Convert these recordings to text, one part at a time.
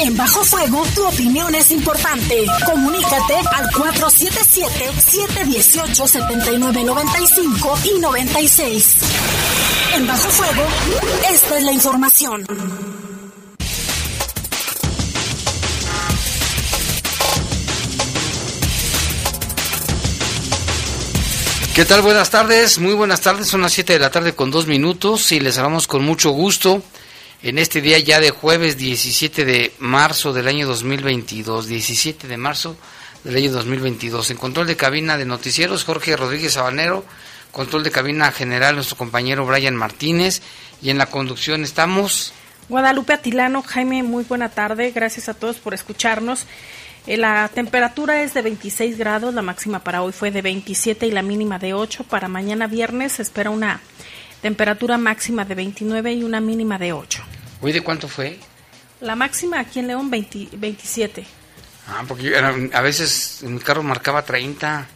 En Bajo Fuego, tu opinión es importante. Comunícate al 477-718-7995 y 96. En Bajo Fuego, esta es la información. ¿Qué tal? Buenas tardes, muy buenas tardes, son las 7 de la tarde con dos minutos y les hablamos con mucho gusto en este día ya de jueves 17 de marzo del año 2022, 17 de marzo del año 2022. En control de cabina de noticieros, Jorge Rodríguez Sabanero, control de cabina general, nuestro compañero Brian Martínez, y en la conducción estamos... Guadalupe Atilano, Jaime, muy buena tarde, gracias a todos por escucharnos. Eh, la temperatura es de 26 grados, la máxima para hoy fue de 27 y la mínima de 8. Para mañana viernes se espera una temperatura máxima de 29 y una mínima de 8. ¿Hoy de cuánto fue? La máxima aquí en León 27. Ah, porque a veces en mi carro marcaba 30,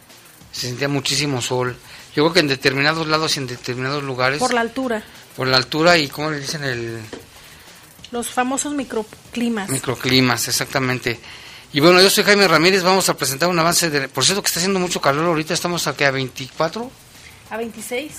se sentía muchísimo sol. Yo creo que en determinados lados y en determinados lugares. Por la altura. Por la altura y, ¿cómo le dicen? el Los famosos microclimas. Microclimas, exactamente. Y bueno, yo soy Jaime Ramírez, vamos a presentar un avance de... Por cierto que está haciendo mucho calor ahorita, estamos aquí a 24. A 26.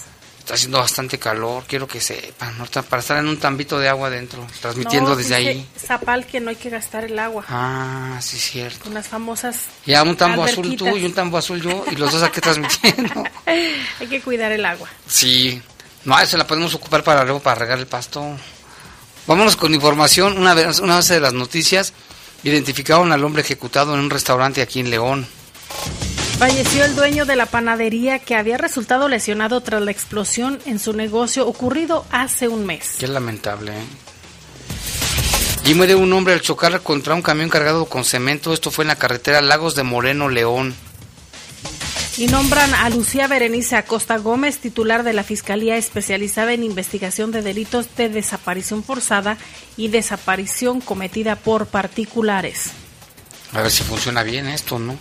Está haciendo bastante calor, quiero que sepan, ¿no? para estar en un tambito de agua adentro, transmitiendo desde ahí. Zapal que no hay que gastar el agua. Ah, sí, cierto. Con las famosas. Ya, un tambo azul tú y un tambo azul yo, y los dos aquí transmitiendo. hay que cuidar el agua. Sí, no, se la podemos ocupar para luego para regar el pasto. Vámonos con información, una vez, una vez de las noticias. Identificaron al hombre ejecutado en un restaurante aquí en León. Falleció el dueño de la panadería que había resultado lesionado tras la explosión en su negocio ocurrido hace un mes. Qué lamentable. ¿eh? Y muere un hombre al chocar contra un camión cargado con cemento. Esto fue en la carretera Lagos de Moreno, León. Y nombran a Lucía Berenice Acosta Gómez, titular de la Fiscalía especializada en investigación de delitos de desaparición forzada y desaparición cometida por particulares. A ver si funciona bien esto, ¿no?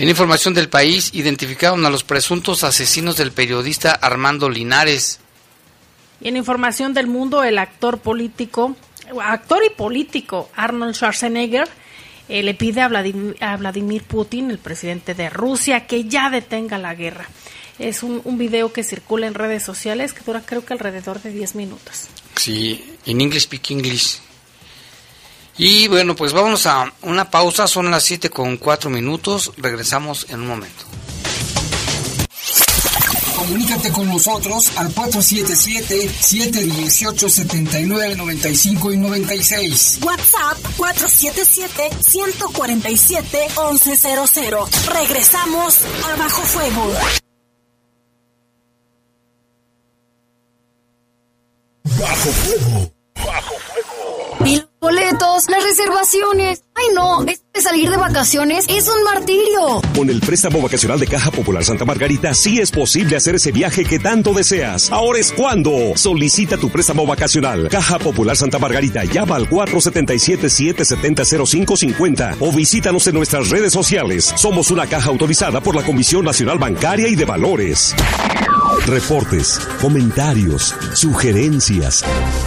En información del país, identificaron a los presuntos asesinos del periodista Armando Linares. Y en información del mundo, el actor político, actor y político Arnold Schwarzenegger eh, le pide a Vladimir, a Vladimir, Putin, el presidente de Rusia, que ya detenga la guerra. Es un, un, video que circula en redes sociales que dura creo que alrededor de 10 minutos. Sí, en English Speak English. Y bueno, pues vámonos a una pausa, son las 7 con 4 minutos, regresamos en un momento. Comunícate con nosotros al 477-718-7995 y 96. WhatsApp 477-147-1100. Regresamos a Bajo Fuego. Bajo Fuego. Las reservaciones. Ay no, este salir de vacaciones es un martirio. Con el préstamo vacacional de Caja Popular Santa Margarita sí es posible hacer ese viaje que tanto deseas. Ahora es cuando. Solicita tu préstamo vacacional. Caja Popular Santa Margarita llama al 477-770-0550 o visítanos en nuestras redes sociales. Somos una caja autorizada por la Comisión Nacional Bancaria y de Valores. Reportes, comentarios, sugerencias.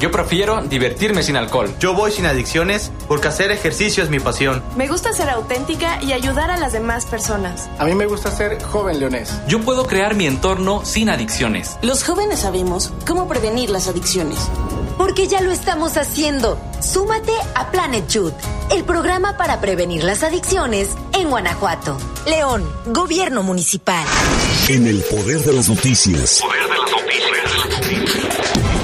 Yo prefiero divertirme sin alcohol. Yo voy sin adicciones porque hacer ejercicio es mi pasión. Me gusta ser auténtica y ayudar a las demás personas. A mí me gusta ser joven leonés. Yo puedo crear mi entorno sin adicciones. Los jóvenes sabemos cómo prevenir las adicciones. Porque ya lo estamos haciendo. Súmate a Planet Youth, el programa para prevenir las adicciones en Guanajuato. León, Gobierno Municipal. En el poder de las noticias. Poder de las noticias.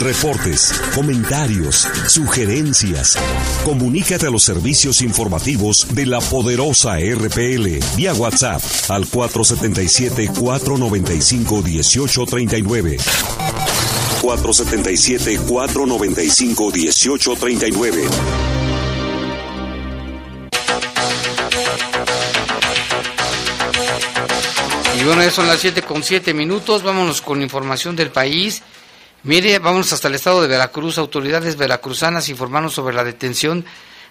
Reportes, comentarios, sugerencias. Comunícate a los servicios informativos de la poderosa RPL vía WhatsApp al 477 495 1839. 477-495-1839. Y bueno, ya son las 7 con 7 minutos. Vámonos con información del país. Mire, vamos hasta el estado de Veracruz. Autoridades veracruzanas informaron sobre la detención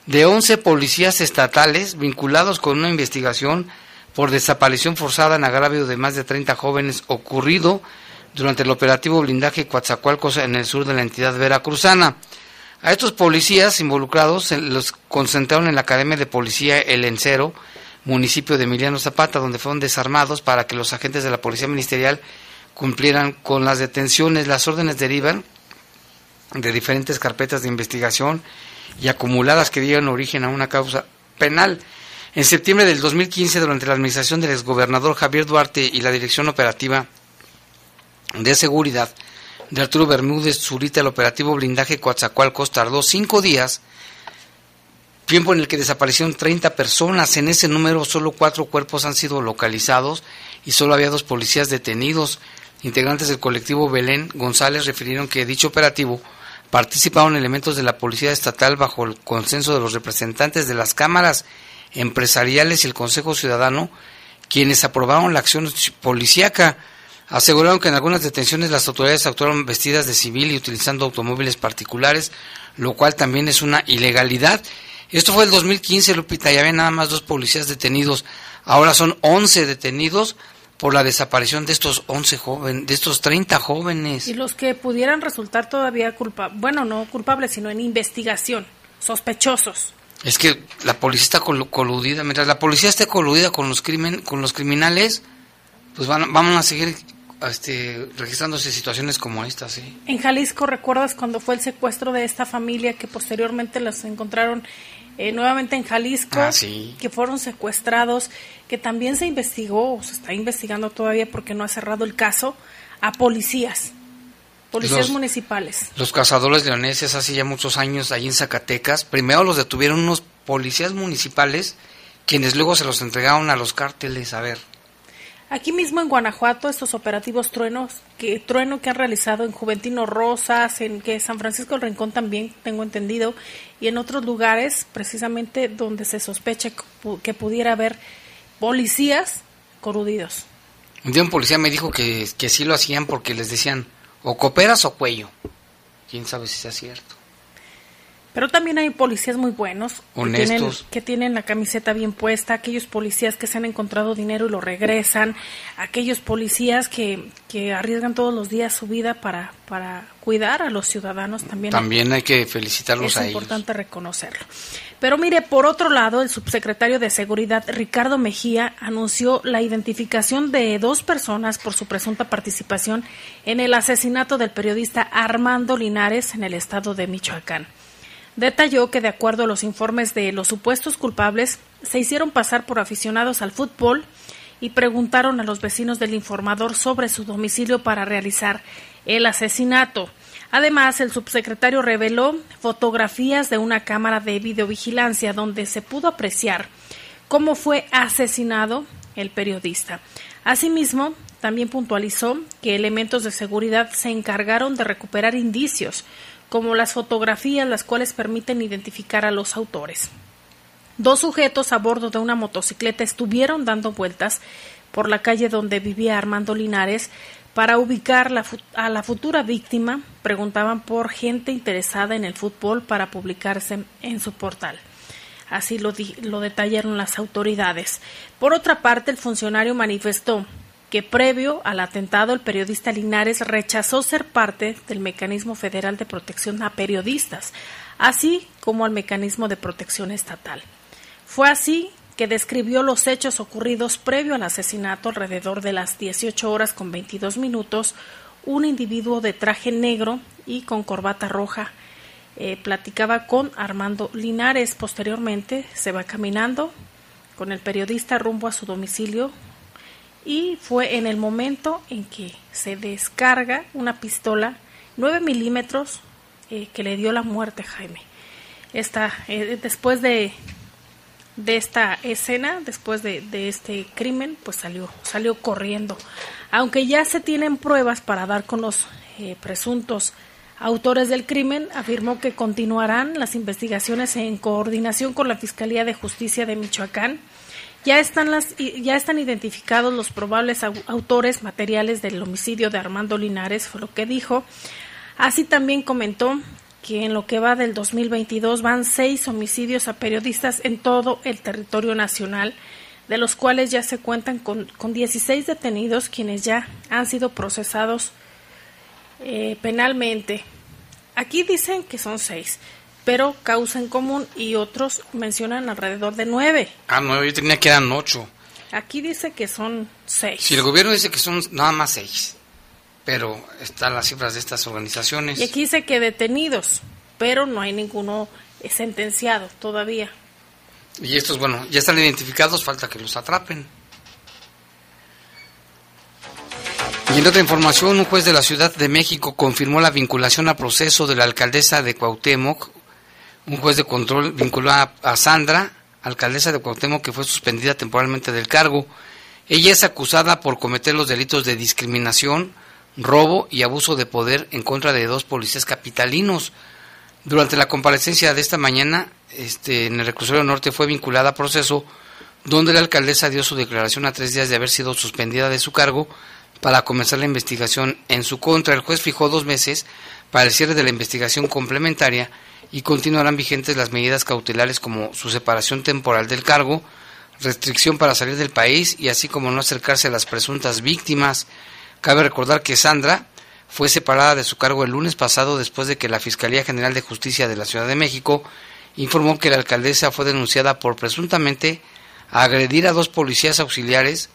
de 11 policías estatales vinculados con una investigación por desaparición forzada en agravio de más de 30 jóvenes ocurrido durante el operativo blindaje Coatzacoalcos en el sur de la entidad veracruzana. A estos policías involucrados los concentraron en la Academia de Policía El Encero, municipio de Emiliano Zapata, donde fueron desarmados para que los agentes de la Policía Ministerial cumplieran con las detenciones. Las órdenes derivan de diferentes carpetas de investigación y acumuladas que dieron origen a una causa penal. En septiembre del 2015, durante la administración del exgobernador Javier Duarte y la dirección operativa de seguridad de Arturo Bermúdez Zurita, el operativo blindaje Coatzacoalcos tardó cinco días, tiempo en el que desaparecieron 30 personas. En ese número solo cuatro cuerpos han sido localizados y solo había dos policías detenidos. Integrantes del colectivo Belén González refirieron que dicho operativo participaron elementos de la Policía Estatal bajo el consenso de los representantes de las cámaras empresariales y el Consejo Ciudadano, quienes aprobaron la acción policíaca. Aseguraron que en algunas detenciones las autoridades actuaron vestidas de civil y utilizando automóviles particulares, lo cual también es una ilegalidad. Esto fue el 2015, Lupita, ya había nada más dos policías detenidos. Ahora son 11 detenidos por la desaparición de estos 11 jóvenes, de estos 30 jóvenes. Y los que pudieran resultar todavía culpables, bueno, no culpables, sino en investigación, sospechosos. Es que la policía está coludida, mientras la policía esté coludida con los crimen, con los criminales, pues van, vamos a seguir este, registrándose situaciones como esta, sí. En Jalisco, ¿recuerdas cuando fue el secuestro de esta familia que posteriormente las encontraron eh, nuevamente en Jalisco? Ah, que fueron secuestrados, que también se investigó, o se está investigando todavía porque no ha cerrado el caso, a policías. Policías municipales. Los cazadores leoneses hace ya muchos años ahí en Zacatecas, primero los detuvieron unos policías municipales, quienes luego se los entregaron a los cárteles. A ver, Aquí mismo en Guanajuato, estos operativos truenos, que trueno que han realizado en Juventino Rosas, en que San Francisco del Rincón también, tengo entendido, y en otros lugares, precisamente donde se sospecha que pudiera haber policías coludidos. Un día un policía me dijo que, que sí lo hacían porque les decían o cooperas o cuello. Quién sabe si sea cierto. Pero también hay policías muy buenos, honestos, que tienen, la camiseta bien puesta, aquellos policías que se han encontrado dinero y lo regresan, aquellos policías que, que arriesgan todos los días su vida para, para cuidar a los ciudadanos también. También hay que felicitarlos a ellos. Es importante reconocerlo. Pero mire, por otro lado, el subsecretario de Seguridad, Ricardo Mejía, anunció la identificación de dos personas por su presunta participación en el asesinato del periodista Armando Linares en el estado de Michoacán detalló que de acuerdo a los informes de los supuestos culpables, se hicieron pasar por aficionados al fútbol y preguntaron a los vecinos del informador sobre su domicilio para realizar el asesinato. Además, el subsecretario reveló fotografías de una cámara de videovigilancia donde se pudo apreciar cómo fue asesinado el periodista. Asimismo, también puntualizó que elementos de seguridad se encargaron de recuperar indicios como las fotografías las cuales permiten identificar a los autores. Dos sujetos a bordo de una motocicleta estuvieron dando vueltas por la calle donde vivía Armando Linares para ubicar a la futura víctima. Preguntaban por gente interesada en el fútbol para publicarse en su portal. Así lo, detallaron las autoridades. Por otra parte, el funcionario manifestó que previo al atentado el periodista Linares rechazó ser parte del Mecanismo Federal de Protección a Periodistas, así como al Mecanismo de Protección Estatal. Fue así que describió los hechos ocurridos previo al asesinato alrededor de las 18 horas con 22 minutos, un individuo de traje negro y con corbata roja eh, platicaba con Armando Linares. Posteriormente se va caminando con el periodista rumbo a su domicilio y fue en el momento en que se descarga una pistola 9 milímetros eh, que le dio la muerte a Jaime. Esta, eh, después de, de esta escena, después de, de, este crimen, pues salió, salió corriendo. Aunque ya se tienen pruebas para dar con los eh, presuntos autores del crimen, afirmó que continuarán las investigaciones en coordinación con la Fiscalía de Justicia de Michoacán. Ya están, las, ya están identificados los probables autores materiales del homicidio de Armando Linares, fue lo que dijo. Así también comentó que en lo que va del 2022 van seis homicidios a periodistas en todo el territorio nacional, de los cuales ya se cuentan con, con 16 detenidos quienes ya han sido procesados eh, penalmente. Aquí dicen que son seis, pero causa en común y otros mencionan alrededor de nueve. Ah, nueve, yo tenía que eran ocho. Aquí dice que son seis. Si el gobierno dice que son nada más seis pero están las cifras de estas organizaciones. Y aquí dice que detenidos, pero no hay ninguno sentenciado todavía. Y estos, bueno, ya están identificados, falta que los atrapen. Y en otra información, un juez de la Ciudad de México confirmó la vinculación a proceso de la alcaldesa de Cuauhtémoc. Un juez de control vinculó a, Sandra, alcaldesa de Cuauhtémoc, que fue suspendida temporalmente del cargo. Ella es acusada por cometer los delitos de discriminación, robo y abuso de poder en contra de dos policías capitalinos. Durante la comparecencia de esta mañana, este, en el reclusorio norte fue vinculada a proceso donde la alcaldesa dio su declaración a tres días de haber sido suspendida de su cargo para comenzar la investigación en su contra. El juez fijó dos meses para el cierre de la investigación complementaria y continuarán vigentes las medidas cautelares como su separación temporal del cargo, restricción para salir del país y así como no acercarse a las presuntas víctimas. Cabe recordar que Sandra fue separada de su cargo el lunes pasado después de que la Fiscalía General de Justicia de la Ciudad de México informó que la alcaldesa fue denunciada por presuntamente agredir a dos policías auxiliares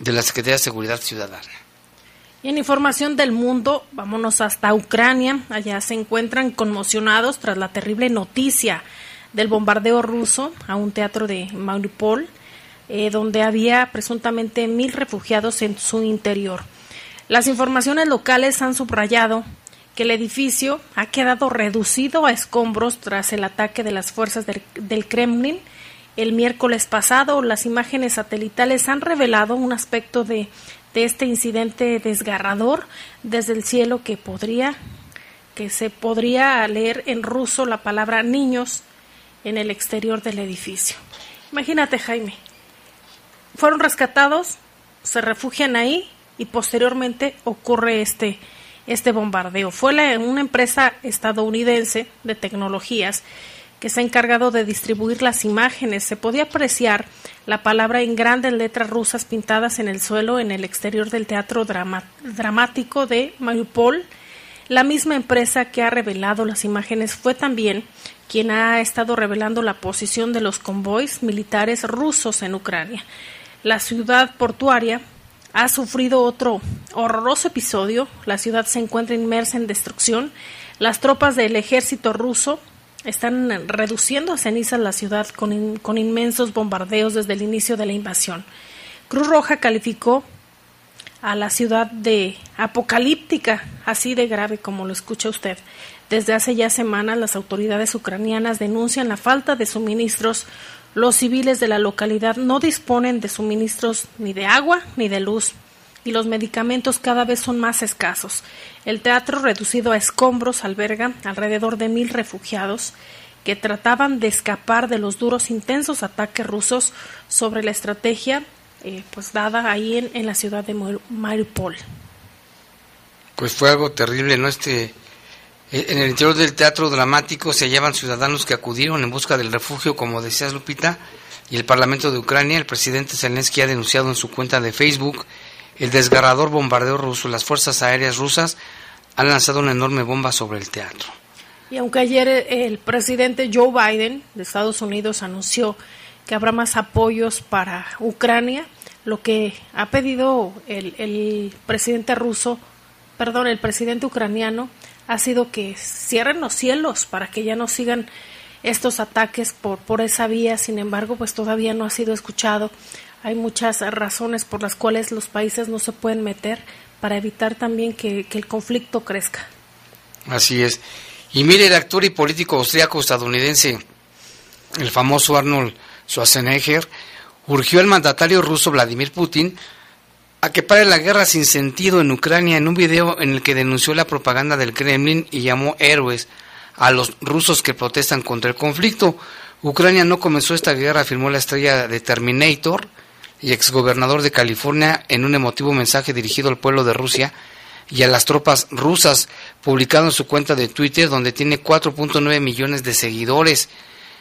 de la Secretaría de Seguridad Ciudadana. Y en información del mundo, vámonos hasta Ucrania. Allá se encuentran conmocionados tras la terrible noticia del bombardeo ruso a un teatro de Mariupol, eh, donde había presuntamente mil refugiados en su interior. Las informaciones locales han subrayado que el edificio ha quedado reducido a escombros tras el ataque de las fuerzas del, Kremlin. El miércoles pasado, las imágenes satelitales han revelado un aspecto de, de este incidente desgarrador desde el cielo que podría que se podría leer en ruso la palabra niños en el exterior del edificio. Imagínate, Jaime. Fueron rescatados, se refugian ahí y posteriormente ocurre este, este bombardeo. Fue una empresa estadounidense de tecnologías que se ha encargado de distribuir las imágenes. Se podía apreciar la palabra en grandes letras rusas pintadas en el suelo en el exterior del teatro dramático de Mariupol. La misma empresa que ha revelado las imágenes fue también quien ha estado revelando la posición de los convoys militares rusos en Ucrania. La ciudad portuaria ha sufrido otro horroroso episodio. La ciudad se encuentra inmersa en destrucción. Las tropas del ejército ruso están reduciendo a cenizas la ciudad con, con inmensos bombardeos desde el inicio de la invasión. Cruz Roja calificó a la ciudad de apocalíptica, así de grave como lo escucha usted. Desde hace ya semanas las autoridades ucranianas denuncian la falta de suministros los civiles de la localidad no disponen de suministros ni de agua ni de luz y los medicamentos cada vez son más escasos. El teatro reducido a escombros alberga alrededor de mil refugiados que trataban de escapar de los duros intensos ataques rusos sobre la estrategia eh, pues dada ahí en, en, la ciudad de Mariupol. Pues fue algo terrible, ¿no? Este, eh, en el interior del teatro dramático se hallaban ciudadanos que acudieron en busca del refugio, como decías Lupita, y el Parlamento de Ucrania, el presidente Zelensky ha denunciado en su cuenta de Facebook el desgarrador bombardeo ruso. Las fuerzas aéreas rusas han lanzado una enorme bomba sobre el teatro. Y aunque ayer el presidente Joe Biden de Estados Unidos anunció que habrá más apoyos para Ucrania. Lo que ha pedido el, el presidente ruso, perdón, el presidente ucraniano, ha sido que cierren los cielos para que ya no sigan estos ataques por, por esa vía. Sin embargo, pues todavía no ha sido escuchado. Hay muchas razones por las cuales los países no se pueden meter para evitar también que, el conflicto crezca. Así es. Y mire, el actor y político austriaco estadounidense, el famoso Arnold Schwarzenegger, urgió al mandatario ruso Vladimir Putin a que pare la guerra sin sentido en Ucrania en un video en el que denunció la propaganda del Kremlin y llamó héroes a los rusos que protestan contra el conflicto. Ucrania no comenzó esta guerra, afirmó la estrella de Terminator y exgobernador de California en un emotivo mensaje dirigido al pueblo de Rusia y a las tropas rusas, publicado en su cuenta de Twitter, donde tiene 4.9 millones de seguidores.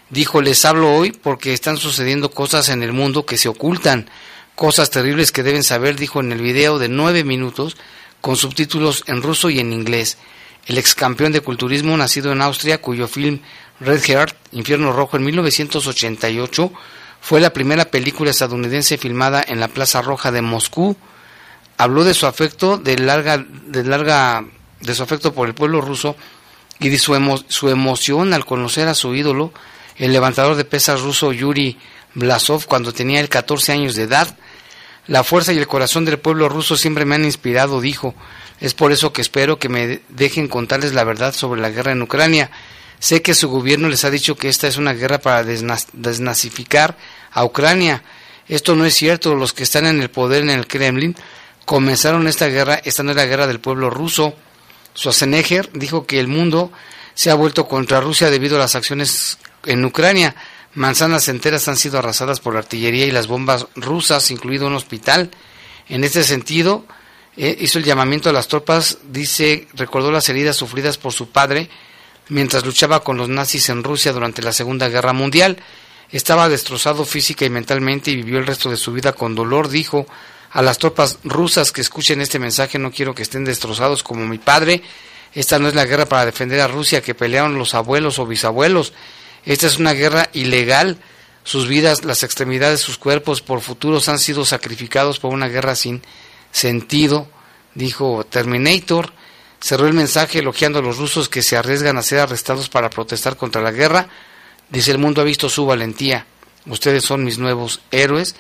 Dijo, les hablo hoy porque están sucediendo cosas en el mundo que se ocultan, cosas terribles que deben saber, dijo en el video de nueve minutos, con subtítulos en ruso y en inglés. El ex campeón de culturismo, nacido en Austria, cuyo film Red Heart, Infierno Rojo, en 1988, fue la primera película estadounidense filmada en la Plaza Roja de Moscú. Habló de su afecto, de larga, de larga, de su afecto por el pueblo ruso y de su, su emoción al conocer a su ídolo, el levantador de pesas ruso Yuri Blasov, cuando tenía el 14 años de edad. La fuerza y el corazón del pueblo ruso siempre me han inspirado, dijo. Es por eso que espero que me dejen contarles la verdad sobre la guerra en Ucrania. Sé que su gobierno les ha dicho que esta es una guerra para desnazificar a Ucrania. Esto no es cierto. Los que están en el poder en el Kremlin comenzaron esta guerra. Esta no es la guerra del pueblo ruso. Schwarzenegger dijo que el mundo se ha vuelto contra Rusia debido a las acciones en Ucrania. Manzanas enteras han sido arrasadas por la artillería y las bombas rusas, incluido un hospital. En este sentido, eh, hizo el llamamiento a las tropas, dice, recordó las heridas sufridas por su padre mientras luchaba con los nazis en Rusia durante la Segunda Guerra Mundial. Estaba destrozado física y mentalmente y vivió el resto de su vida con dolor, dijo a las tropas rusas que escuchen este mensaje, no quiero que estén destrozados como mi padre. Esta no es la guerra para defender a Rusia que pelearon los abuelos o bisabuelos. Esta es una guerra ilegal. Sus vidas, las extremidades, sus cuerpos por futuros han sido sacrificados por una guerra sin sentido, dijo Terminator. Cerró el mensaje elogiando a los rusos que se arriesgan a ser arrestados para protestar contra la guerra. Dice, el mundo ha visto su valentía. Ustedes son mis nuevos héroes.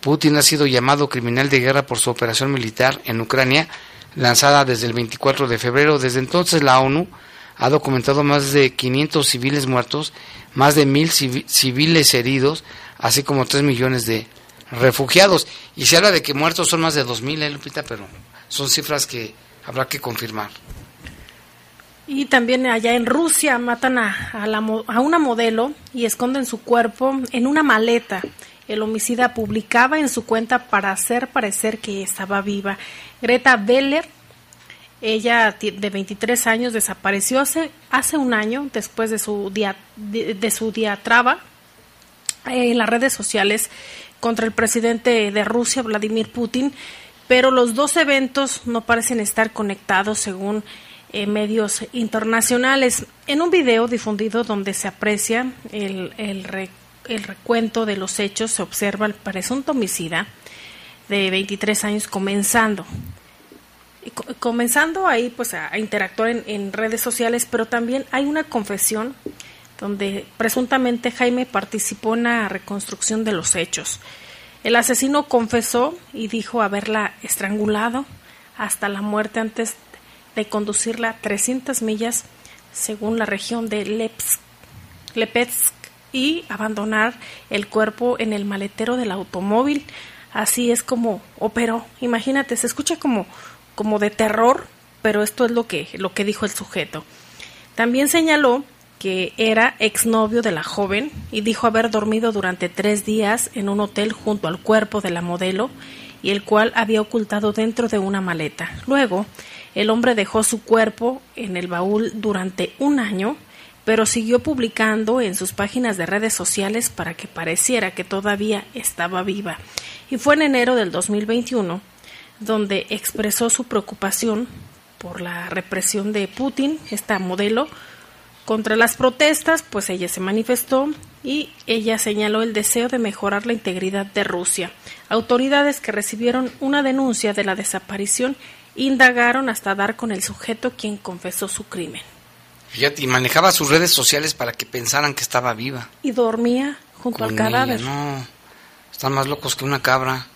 Putin ha sido llamado criminal de guerra por su operación militar en Ucrania, lanzada desde el 24 de febrero. Desde entonces la ONU ha documentado más de 500 civiles muertos, más de mil civiles heridos, así como 3 millones de refugiados. Y se habla de que muertos son más de 2.000, ¿eh, Lupita? Pero son cifras que habrá que confirmar. Y también allá en Rusia matan a, a, una modelo y esconden su cuerpo en una maleta. El homicida publicaba en su cuenta para hacer parecer que estaba viva. Greta Beller, ella de 23 años, desapareció hace, hace un año después de su, dia, de, su diatraba en las redes sociales contra el presidente de Rusia, Vladimir Putin, pero los dos eventos no parecen estar conectados según eh, medios internacionales. En un video difundido donde se aprecia el, el, recuento de los hechos, se observa el presunto homicida de 23 años comenzando. Comenzando ahí pues a, interactuar en redes sociales, pero también hay una confesión donde presuntamente Jaime participó en la reconstrucción de los hechos. El asesino confesó y dijo haberla estrangulado hasta la muerte antes de conducirla 300 millas según la región de Lepetsk y abandonar el cuerpo en el maletero del automóvil. Así es como operó. Imagínate, se escucha como, como de terror, pero esto es lo que, lo que dijo el sujeto. También señaló que era exnovio de la joven y dijo haber dormido durante tres días en un hotel junto al cuerpo de la modelo y el cual había ocultado dentro de una maleta. Luego, el hombre dejó su cuerpo en el baúl durante un año, pero siguió publicando en sus páginas de redes sociales para que pareciera que todavía estaba viva. Y fue en enero del 2021 donde expresó su preocupación por la represión de Putin, esta modelo, Contra las protestas, pues ella se manifestó y ella señaló el deseo de mejorar la integridad de Rusia. Autoridades que recibieron una denuncia de la desaparición indagaron hasta dar con el sujeto quien confesó su crimen. Fíjate, y manejaba sus redes sociales para que pensaran que estaba viva. Y dormía junto al cadáver. no, están más locos que una cabra.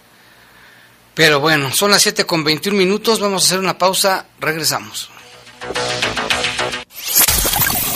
Pero bueno, son las 7 con 21 minutos, vamos a hacer una pausa, regresamos.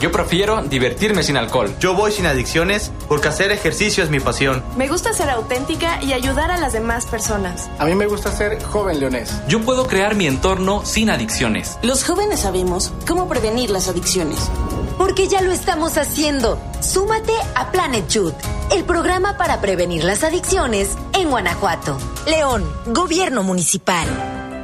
Yo prefiero divertirme sin alcohol. Yo voy sin adicciones porque hacer ejercicio es mi pasión. Me gusta ser auténtica y ayudar a las demás personas. A mí me gusta ser joven leonés. Yo puedo crear mi entorno sin adicciones. Los jóvenes sabemos cómo prevenir las adicciones. Porque ya lo estamos haciendo. Súmate a Planet Youth, el programa para prevenir las adicciones en Guanajuato. León, Gobierno Municipal.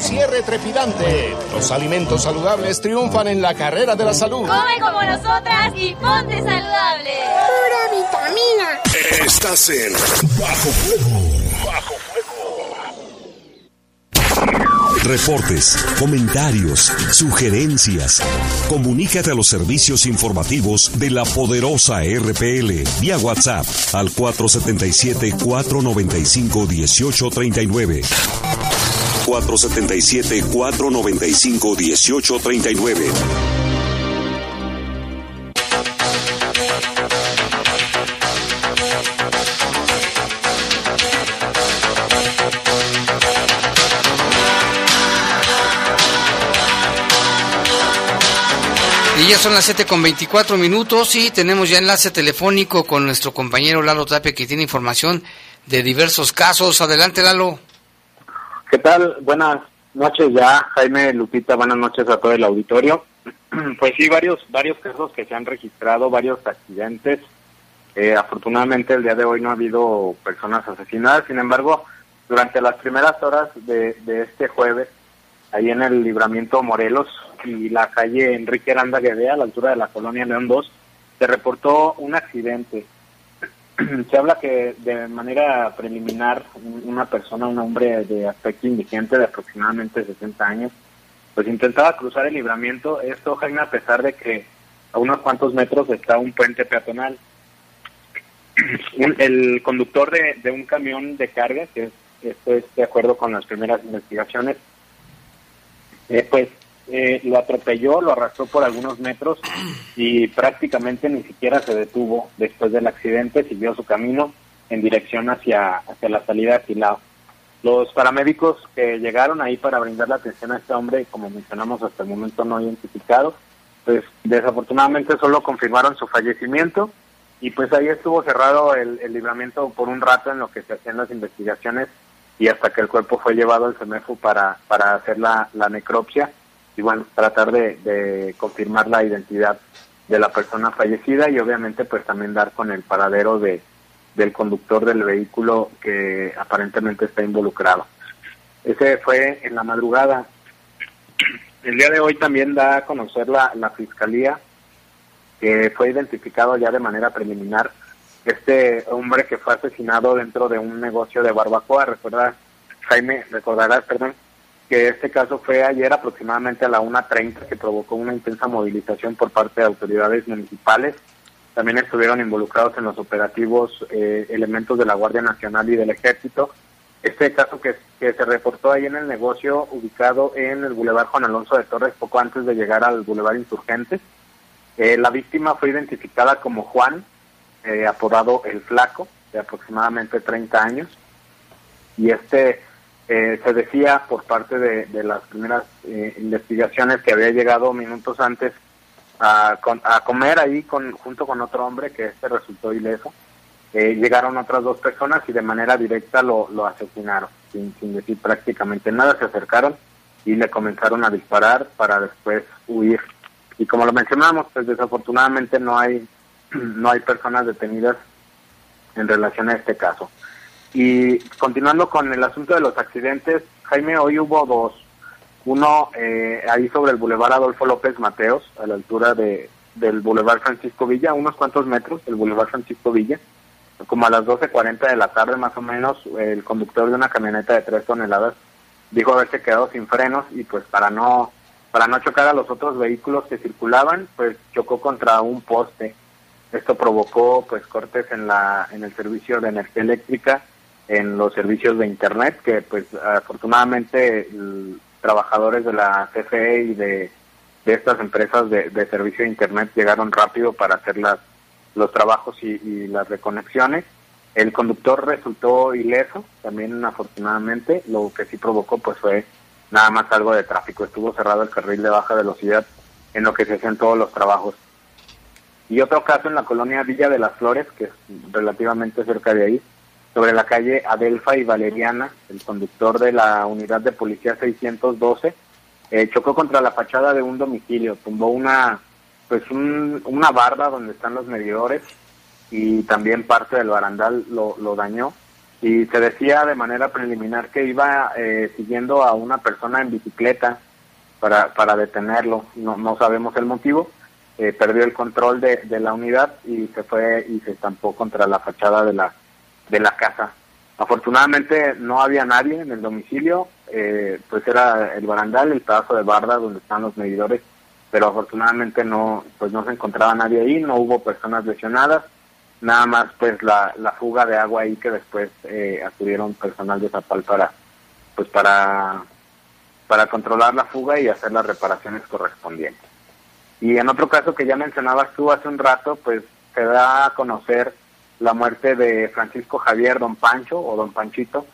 un cierre trepidante. Los alimentos saludables triunfan en la carrera de la salud. Come como nosotras y ponte saludable. Pura vitamina. Estás en Bajo Fuego. Bajo Fuego. Reportes, comentarios, sugerencias. Comunícate a los servicios informativos de la poderosa RPL vía WhatsApp al 477 495 1839. 477-495-1839. Y ya son las 7 con 24 minutos y tenemos ya enlace telefónico con nuestro compañero Lalo Tapia que tiene información de diversos casos. Adelante, Lalo. ¿Qué tal? Buenas noches ya, Jaime Lupita, buenas noches a todo el auditorio. Pues sí, varios, varios casos que se han registrado, varios accidentes. Eh, afortunadamente el día de hoy no ha habido personas asesinadas, sin embargo, durante las primeras horas de, este jueves, ahí en el libramiento Morelos y la calle Enrique Aranda Guevea, a la altura de la colonia León 2, se reportó un accidente se habla que de manera preliminar una persona, un hombre de aspecto indigente de aproximadamente 60 años, pues intentaba cruzar el libramiento. Esto, Jaime, a pesar de que a unos cuantos metros está un puente peatonal. el conductor de, un camión de carga, que esto es de acuerdo con las primeras investigaciones, eh, pues eh, lo atropelló, lo arrastró por algunos metros y prácticamente ni siquiera se detuvo después del accidente, siguió su camino en dirección hacia, hacia la salida de Silao. Los paramédicos que llegaron ahí para brindar la atención a este hombre, como mencionamos hasta el momento no identificado, pues desafortunadamente solo confirmaron su fallecimiento y pues ahí estuvo cerrado el, libramiento por un rato en lo que se hacían las investigaciones y hasta que el cuerpo fue llevado al CEMEFU para, para hacer la, la necropsia y bueno, tratar de, confirmar la identidad de la persona fallecida y obviamente pues también dar con el paradero de, del conductor del vehículo que aparentemente está involucrado. Ese fue en la madrugada. El día de hoy también da a conocer la, la Fiscalía que fue identificado ya de manera preliminar este hombre que fue asesinado dentro de un negocio de barbacoa. Recuerda, Jaime, recordarás, perdón, que este caso fue ayer aproximadamente a la 1.30 que provocó una intensa movilización por parte de autoridades municipales. También estuvieron involucrados en los operativos eh, elementos de la Guardia Nacional y del Ejército. Este caso que, que se reportó ahí en el negocio ubicado en el Boulevard Juan Alonso de Torres poco antes de llegar al Boulevard Insurgentes. Eh, la víctima fue identificada como Juan, eh, apodado El Flaco, de aproximadamente 30 años. Y este eh, se decía por parte de, las primeras eh, investigaciones que había llegado minutos antes a, a comer ahí con, junto con otro hombre que este resultó ileso. llegaron otras dos personas y de manera directa lo, lo asesinaron, sin, sin decir prácticamente nada, se acercaron y le comenzaron a disparar para después huir. Y como lo mencionamos, pues desafortunadamente no hay no hay personas detenidas en relación a este caso. Y continuando con el asunto de los accidentes, Jaime, hoy hubo dos. Uno eh, ahí sobre el Boulevard Adolfo López Mateos, a la altura de, del Boulevard Francisco Villa, unos cuantos metros del Boulevard Francisco Villa. Como a las 12.40 de la tarde más o menos, el conductor de una camioneta de tres toneladas dijo haberse quedado sin frenos y pues para no para no chocar a los otros vehículos que circulaban, pues chocó contra un poste esto provocó pues cortes en la en el servicio de energía eléctrica, en los servicios de internet que pues afortunadamente trabajadores de la CFE y de, estas empresas de, servicio de internet llegaron rápido para hacer las los trabajos y, las reconexiones. El conductor resultó ileso, también afortunadamente, lo que sí provocó pues fue nada más algo de tráfico. Estuvo cerrado el carril de baja velocidad en lo que se hacían todos los trabajos. Y otro caso en la colonia Villa de las Flores, que es relativamente cerca de ahí, sobre la calle Adelfa y Valeriana, el conductor de la unidad de policía 612, eh, chocó contra la fachada de un domicilio, tumbó una pues una barda donde están los medidores y también parte del barandal lo, lo dañó. Y se decía de manera preliminar que iba eh, siguiendo a una persona en bicicleta para, para detenerlo, no, no sabemos el motivo, eh, perdió el control de, de, la unidad y se fue y se estampó contra la fachada de la, de la casa. Afortunadamente no había nadie en el domicilio, eh, pues era el barandal, el pedazo de barda donde están los medidores, pero afortunadamente no, pues no se encontraba nadie ahí, no hubo personas lesionadas, nada más pues la, la fuga de agua ahí que después eh, acudieron personal de Zapal para, pues para, para controlar la fuga y hacer las reparaciones correspondientes. Y en otro caso que ya mencionabas tú hace un rato, pues se da a conocer la muerte de Francisco Javier Don Pancho o Don Panchito,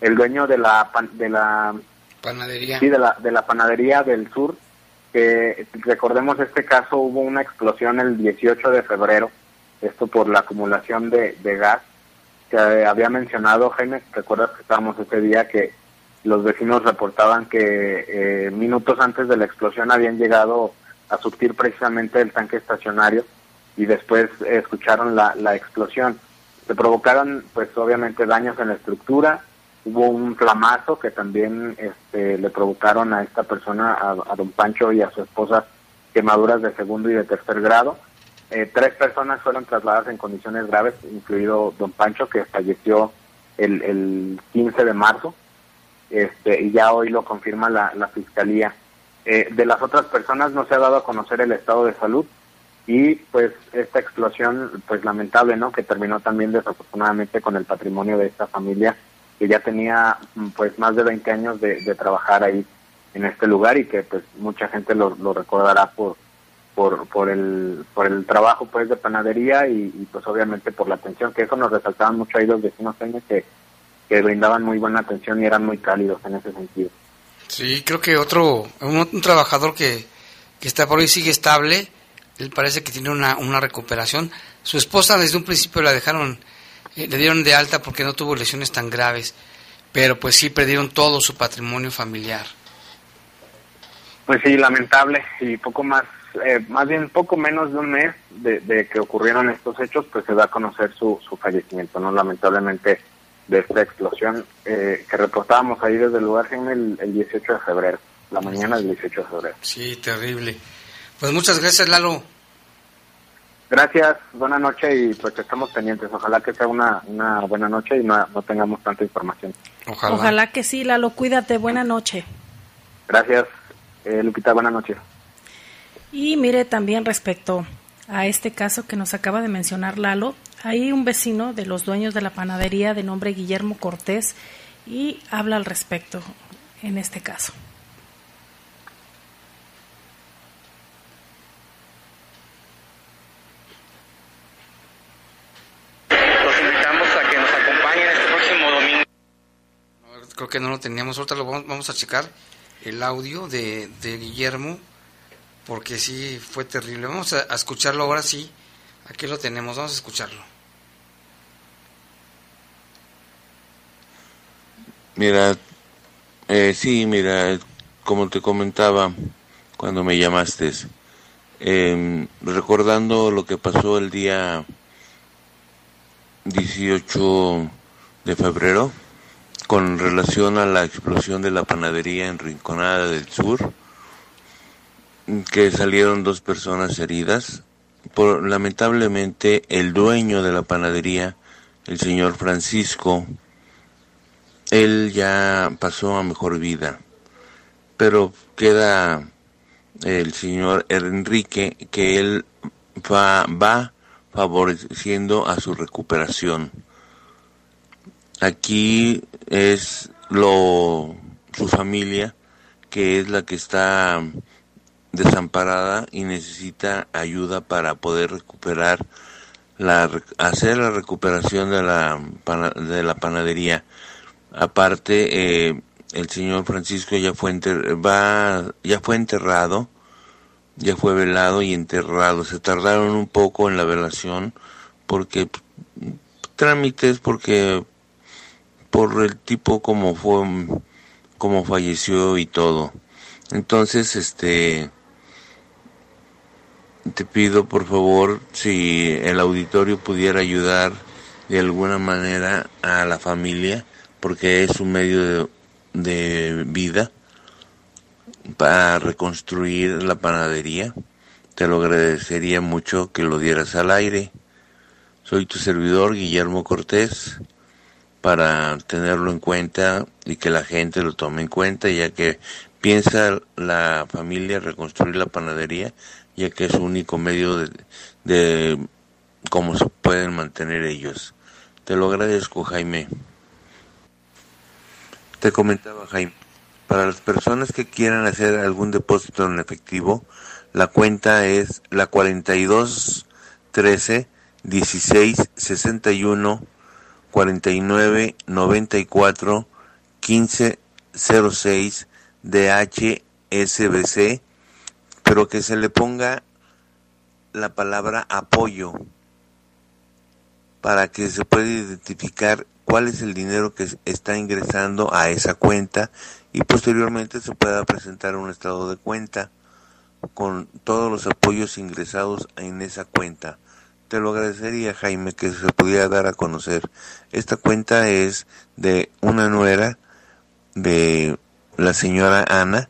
el dueño de la de la panadería. Sí, de la de la panadería del sur, que recordemos este caso hubo una explosión el 18 de febrero, esto por la acumulación de, de gas que había mencionado Jaime, recuerdas que estábamos ese día que los vecinos reportaban que eh, minutos antes de la explosión habían llegado a surtir precisamente el tanque estacionario y después escucharon la, la explosión. Se provocaron pues obviamente daños en la estructura, hubo un flamazo que también este, le provocaron a esta persona, a, don Pancho y a su esposa, quemaduras de segundo y de tercer grado. Eh, tres personas fueron trasladadas en condiciones graves, incluido don Pancho, que falleció el, el 15 de marzo, este, y ya hoy lo confirma la, la fiscalía. Eh, de las otras personas no se ha dado a conocer el estado de salud y pues esta explosión pues lamentable no que terminó también desafortunadamente con el patrimonio de esta familia que ya tenía mm, pues más de 20 años de, trabajar ahí en este lugar y que pues mucha gente lo, recordará por por por el por el trabajo pues de panadería y, pues obviamente por la atención que eso nos resaltaban mucho ahí los vecinos que que brindaban muy buena atención y eran muy cálidos en ese sentido. Sí, creo que otro, un, trabajador que, que, está por ahí sigue estable, él parece que tiene una, una recuperación. Su esposa desde un principio la dejaron, eh, le dieron de alta porque no tuvo lesiones tan graves, pero pues sí perdieron todo su patrimonio familiar. Pues sí, lamentable y poco más, eh, más bien poco menos de un mes de, que ocurrieron estos hechos, pues se va a conocer su, su fallecimiento, ¿no? Lamentablemente de esta explosión eh, que reportábamos ahí desde el lugar el, el 18 de febrero, la mañana del 18 de febrero. Sí, terrible. Pues muchas gracias, Lalo. Gracias, buena noche y pues estamos pendientes. Ojalá que sea una, una buena noche y no, no tengamos tanta información. Ojalá. Ojalá que sí, Lalo, cuídate, buena noche. Gracias. Eh, Lupita, buenas noches. Y mire también respecto a este caso que nos acaba de mencionar Lalo, hay un vecino de los dueños de la panadería de nombre Guillermo Cortés y habla al respecto en este caso. Los invitamos a que nos acompañen este próximo domingo. Creo que no lo teníamos, ahorita lo vamos, vamos a checar el audio de, de Guillermo, porque sí fue terrible. Vamos a, escucharlo ahora sí. Aquí lo tenemos, vamos a escucharlo. Mira, eh, sí, mira, como te comentaba cuando me llamaste, em, recordando lo que pasó el día 18 de febrero, con relación a la explosión de la panadería en Rinconada del Sur, que salieron dos personas heridas. Por, lamentablemente, el dueño de la panadería, el señor Francisco, él ya pasó a mejor vida, pero queda el señor Enrique que él va, va favoreciendo a su recuperación. Aquí es lo su familia que es la que está desamparada y necesita ayuda para poder recuperar la hacer la recuperación de la de la panadería. Aparte eh, el señor Francisco ya fue va ya fue enterrado ya fue velado y enterrado. Se tardaron un poco en la velación porque trámites porque por el tipo como fue, como falleció y todo. Entonces, este, te pido por favor si el auditorio pudiera ayudar de alguna manera a la familia, porque es un medio de, de vida para reconstruir la panadería. Te lo agradecería mucho que lo dieras al aire. Soy tu servidor, Guillermo Cortés para tenerlo en cuenta y que la gente lo tome en cuenta, ya que piensa la familia reconstruir la panadería, ya que es su único medio de, de cómo se pueden mantener ellos. Te lo agradezco, Jaime. Te comentaba, Jaime, para las personas que quieran hacer algún depósito en efectivo, la cuenta es la 42 13 16 61 49 94 15 06 DHSBC, pero que se le ponga la palabra apoyo para que se pueda identificar cuál es el dinero que está ingresando a esa cuenta y posteriormente se pueda presentar un estado de cuenta con todos los apoyos ingresados en esa cuenta. Te lo agradecería, Jaime, que se pudiera dar a conocer. Esta cuenta es de una nuera de la señora Ana,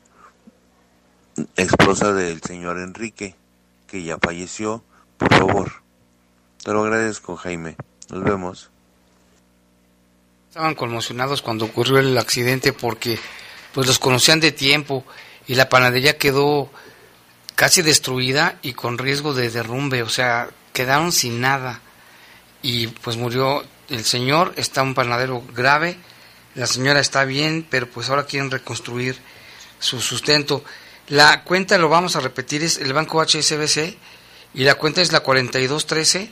esposa del señor Enrique, que ya falleció. Por favor, te lo agradezco, Jaime. Nos vemos. Estaban conmocionados cuando ocurrió el accidente porque pues los conocían de tiempo y la panadería quedó casi destruida y con riesgo de derrumbe, o sea, quedaron sin nada y pues murió el señor, está un panadero grave, la señora está bien, pero pues ahora quieren reconstruir su sustento. La cuenta, lo vamos a repetir, es el banco HSBC y la cuenta es la 4213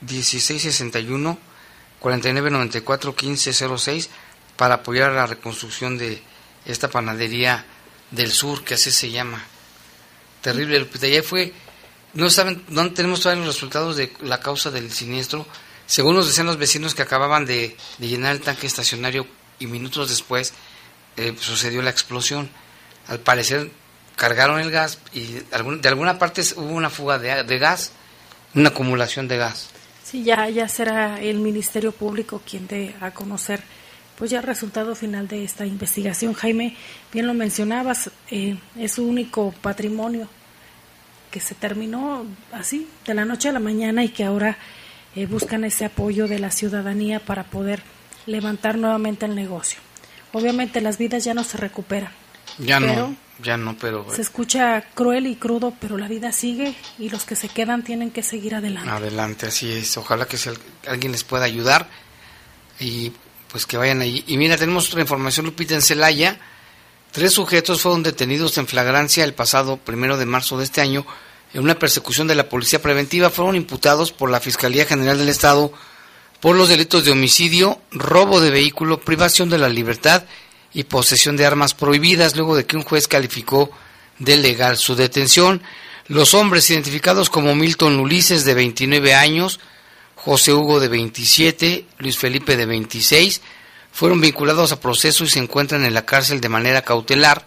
1661 4994 1506 para apoyar la reconstrucción de esta panadería del sur, que así se llama. Terrible, ya fue no saben, no tenemos todavía los resultados de la causa del siniestro. Según nos decían los vecinos que acababan de, llenar el tanque estacionario y minutos después eh, sucedió la explosión. Al parecer cargaron el gas y de alguna parte hubo una fuga de, gas, una acumulación de gas. Sí, ya, ya será el Ministerio Público quien dé a conocer pues ya el resultado final de esta investigación. Jaime, bien lo mencionabas, eh, es su único patrimonio que se terminó así, de la noche a la mañana y que ahora eh, buscan ese apoyo de la ciudadanía para poder levantar nuevamente el negocio. Obviamente las vidas ya no se recuperan. Ya no, ya no, pero... Se escucha cruel y crudo, pero la vida sigue y los que se quedan tienen que seguir adelante. Adelante, así es. Ojalá que alguien les pueda ayudar y pues que vayan ahí. Y mira, tenemos otra información, Lupita, en Celaya. Tres sujetos fueron detenidos en flagrancia el pasado primero de marzo de este año en una persecución de la policía preventiva. Fueron imputados por la Fiscalía General del Estado por los delitos de homicidio, robo de vehículo, privación de la libertad y posesión de armas prohibidas, luego de que un juez calificó de legal su detención. Los hombres identificados como Milton Ulises, de 29 años, José Hugo, de 27, Luis Felipe, de 26, fueron vinculados a proceso y se encuentran en la cárcel de manera cautelar,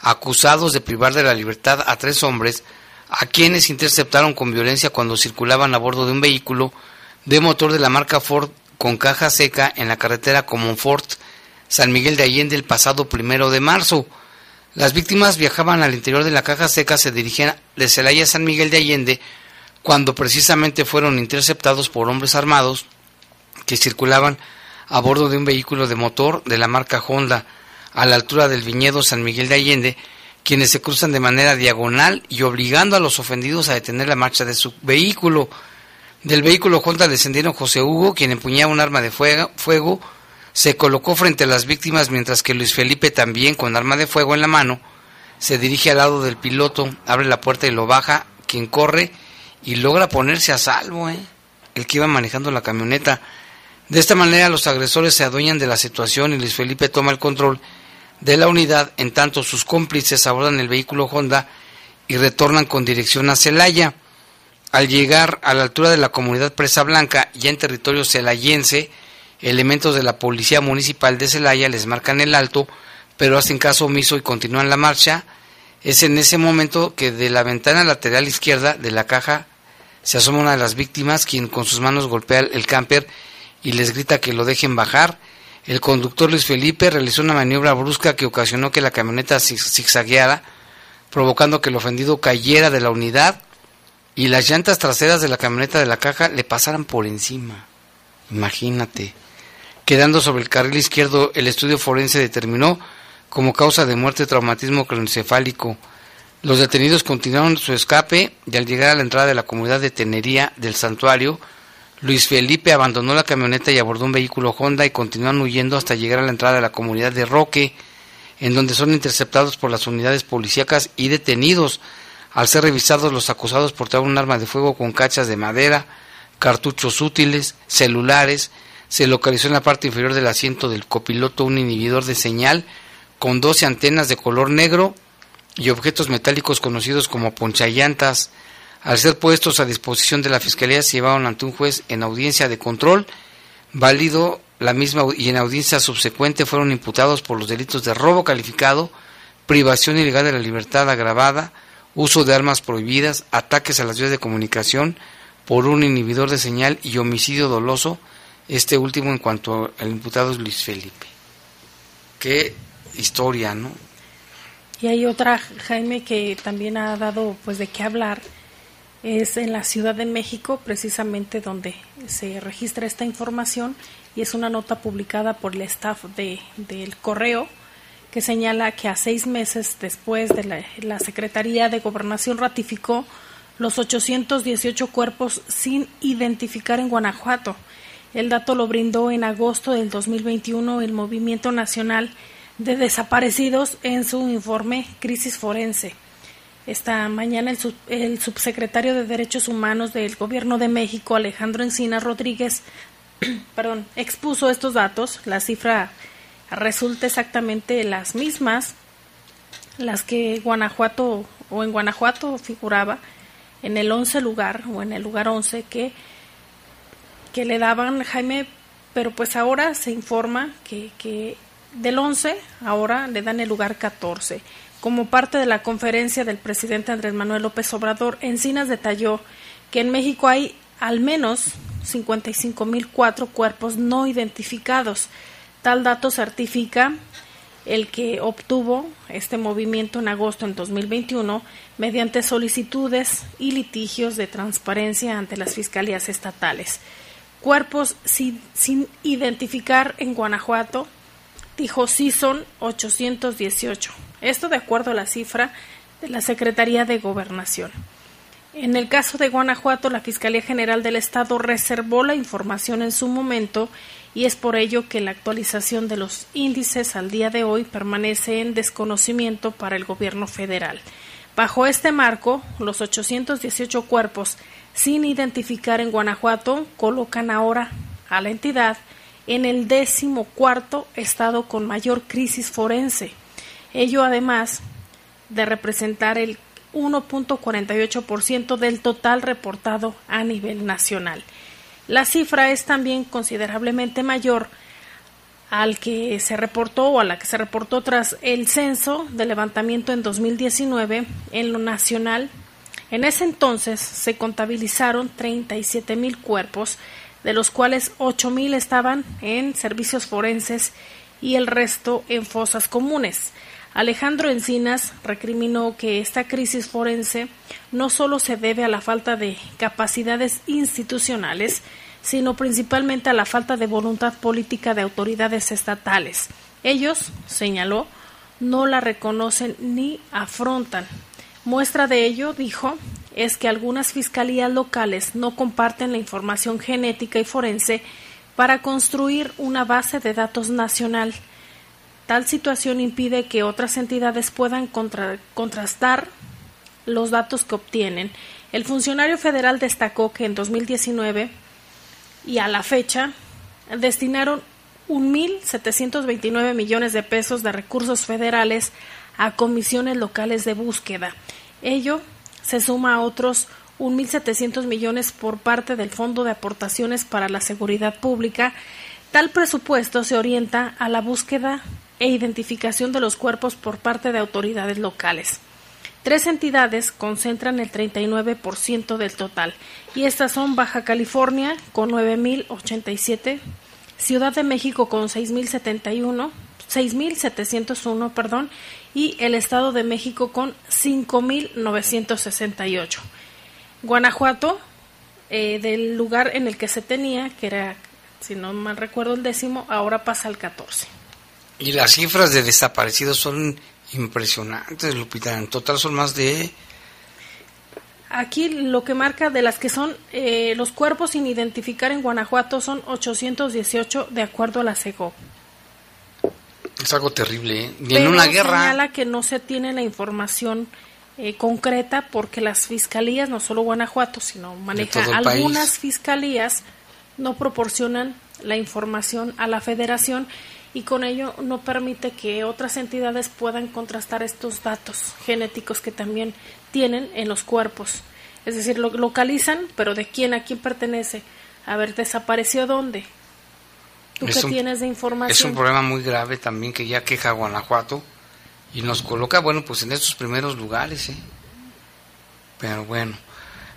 acusados de privar de la libertad a tres hombres, a quienes interceptaron con violencia cuando circulaban a bordo de un vehículo de motor de la marca Ford con caja seca en la carretera Ford San Miguel de Allende el pasado primero de marzo. Las víctimas viajaban al interior de la caja seca, se dirigían de Celaya a San Miguel de Allende, cuando precisamente fueron interceptados por hombres armados que circulaban a bordo de un vehículo de motor de la marca Honda a la altura del viñedo San Miguel de Allende, quienes se cruzan de manera diagonal y obligando a los ofendidos a detener la marcha de su vehículo. Del vehículo Honda descendieron José Hugo, quien empuñaba un arma de fuego, se colocó frente a las víctimas mientras que Luis Felipe también con arma de fuego en la mano se dirige al lado del piloto, abre la puerta y lo baja, quien corre y logra ponerse a salvo, ¿eh? el que iba manejando la camioneta. De esta manera los agresores se adueñan de la situación y Luis Felipe toma el control de la unidad, en tanto sus cómplices abordan el vehículo Honda y retornan con dirección a Celaya. Al llegar a la altura de la comunidad Presa Blanca, ya en territorio celayense, elementos de la Policía Municipal de Celaya les marcan el alto, pero hacen caso omiso y continúan la marcha. Es en ese momento que de la ventana lateral izquierda de la caja se asoma una de las víctimas, quien con sus manos golpea el camper y les grita que lo dejen bajar. El conductor Luis Felipe realizó una maniobra brusca que ocasionó que la camioneta zigzagueara, provocando que el ofendido cayera de la unidad y las llantas traseras de la camioneta de la caja le pasaran por encima. Imagínate. Quedando sobre el carril izquierdo, el estudio forense determinó como causa de muerte traumatismo cronoencefálico. Los detenidos continuaron su escape y al llegar a la entrada de la comunidad de Tenería del santuario, Luis Felipe abandonó la camioneta y abordó un vehículo Honda y continuaron huyendo hasta llegar a la entrada de la comunidad de Roque, en donde son interceptados por las unidades policíacas y detenidos. Al ser revisados, los acusados portaban un arma de fuego con cachas de madera, cartuchos útiles, celulares. Se localizó en la parte inferior del asiento del copiloto un inhibidor de señal con 12 antenas de color negro y objetos metálicos conocidos como ponchallantas. Al ser puestos a disposición de la Fiscalía, se llevaron ante un juez en audiencia de control, válido la misma y en audiencia subsecuente fueron imputados por los delitos de robo calificado, privación ilegal de la libertad agravada, uso de armas prohibidas, ataques a las vías de comunicación por un inhibidor de señal y homicidio doloso, este último en cuanto al imputado es Luis Felipe. Qué historia, ¿no? Y hay otra, Jaime, que también ha dado pues de qué hablar, es en la Ciudad de México, precisamente donde se registra esta información, y es una nota publicada por el staff de, del correo, que señala que a seis meses después de la, la Secretaría de Gobernación ratificó los 818 cuerpos sin identificar en Guanajuato. El dato lo brindó en agosto del 2021 el Movimiento Nacional de Desaparecidos en su informe Crisis Forense. Esta mañana el, subsecretario de Derechos Humanos del Gobierno de México, Alejandro Encina Rodríguez, perdón, expuso estos datos. La cifra resulta exactamente las mismas, las que Guanajuato o en Guanajuato figuraba en el 11 lugar o en el lugar 11 que, que le daban Jaime, pero pues ahora se informa que, que del 11 ahora le dan el lugar 14 Como parte de la conferencia del presidente Andrés Manuel López Obrador, Encinas detalló que en México hay al menos 55.004 cuerpos no identificados. Tal dato certifica el que obtuvo este movimiento en agosto en 2021 mediante solicitudes y litigios de transparencia ante las fiscalías estatales. Cuerpos sin, sin identificar en Guanajuato, dijo sí son 818. Esto de acuerdo a la cifra de la Secretaría de Gobernación. En el caso de Guanajuato, la Fiscalía General del Estado reservó la información en su momento y es por ello que la actualización de los índices al día de hoy permanece en desconocimiento para el gobierno federal. Bajo este marco, los 818 cuerpos sin identificar en Guanajuato colocan ahora a la entidad en el décimo cuarto estado con mayor crisis forense. Ello además de representar el 1.48% del total reportado a nivel nacional. La cifra es también considerablemente mayor al que se reportó o a la que se reportó tras el censo de levantamiento en 2019 en lo nacional. En ese entonces se contabilizaron 37 mil cuerpos, de los cuales 8 mil estaban en servicios forenses y el resto en fosas comunes. Alejandro Encinas recriminó que esta crisis forense no solo se debe a la falta de capacidades institucionales, sino principalmente a la falta de voluntad política de autoridades estatales. Ellos, señaló, no la reconocen ni afrontan. Muestra de ello, dijo, es que algunas fiscalías locales no comparten la información genética y forense para construir una base de datos nacional Tal situación impide que otras entidades puedan contrastar los datos que obtienen. El funcionario federal destacó que en 2019 y a la fecha destinaron 1.729 millones de pesos de recursos federales a comisiones locales de búsqueda. Ello se suma a otros 1.700 millones por parte del Fondo de Aportaciones para la Seguridad Pública. Tal presupuesto se orienta a la búsqueda e identificación de los cuerpos por parte de autoridades locales. Tres entidades concentran el 39% del total y estas son Baja California con 9.087, Ciudad de México con 6.071, 6.701, perdón, y el Estado de México con 5.968. Guanajuato, eh, del lugar en el que se tenía, que era, si no mal recuerdo, el décimo, ahora pasa al 14. Y las cifras de desaparecidos son impresionantes, Lupita. En total son más de... Aquí lo que marca de las que son eh, los cuerpos sin identificar en Guanajuato son 818 de acuerdo a la CEGO. Es algo terrible. ¿eh? Y en una guerra... señala que no se tiene la información eh, concreta porque las fiscalías, no solo Guanajuato, sino maneja algunas fiscalías, no proporcionan la información a la federación y con ello no permite que otras entidades puedan contrastar estos datos genéticos que también tienen en los cuerpos. Es decir, lo localizan, pero de quién a quién pertenece. A ver, desapareció dónde. ¿Tú qué tienes de información? Es un problema muy grave también que ya queja Guanajuato y nos coloca, bueno, pues en estos primeros lugares, ¿eh? Pero bueno,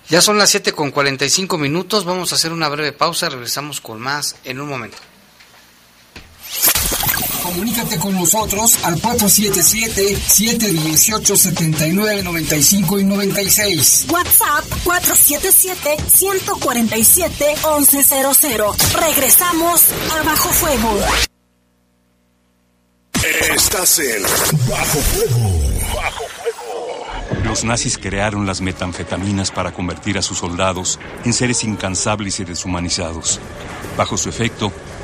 ya son las 7 con 45 minutos, vamos a hacer una breve pausa, regresamos con más en un momento. Comunícate con nosotros al 477-718-7995 y 96. WhatsApp 477-147-1100. Regresamos a Bajo Fuego. Estás en Bajo Fuego. Bajo Fuego. Los nazis crearon las metanfetaminas para convertir a sus soldados en seres incansables y deshumanizados. Bajo su efecto,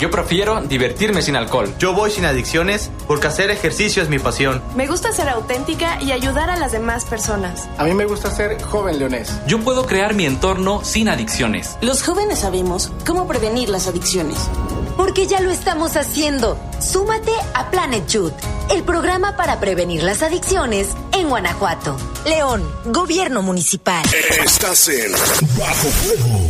Yo prefiero divertirme sin alcohol. Yo voy sin adicciones porque hacer ejercicio es mi pasión. Me gusta ser auténtica y ayudar a las demás personas. A mí me gusta ser joven leonés. Yo puedo crear mi entorno sin adicciones. Los jóvenes sabemos cómo prevenir las adicciones. Porque ya lo estamos haciendo. Súmate a Planet Youth, el programa para prevenir las adicciones en Guanajuato. León, Gobierno Municipal. Estás en Bajo Fuego.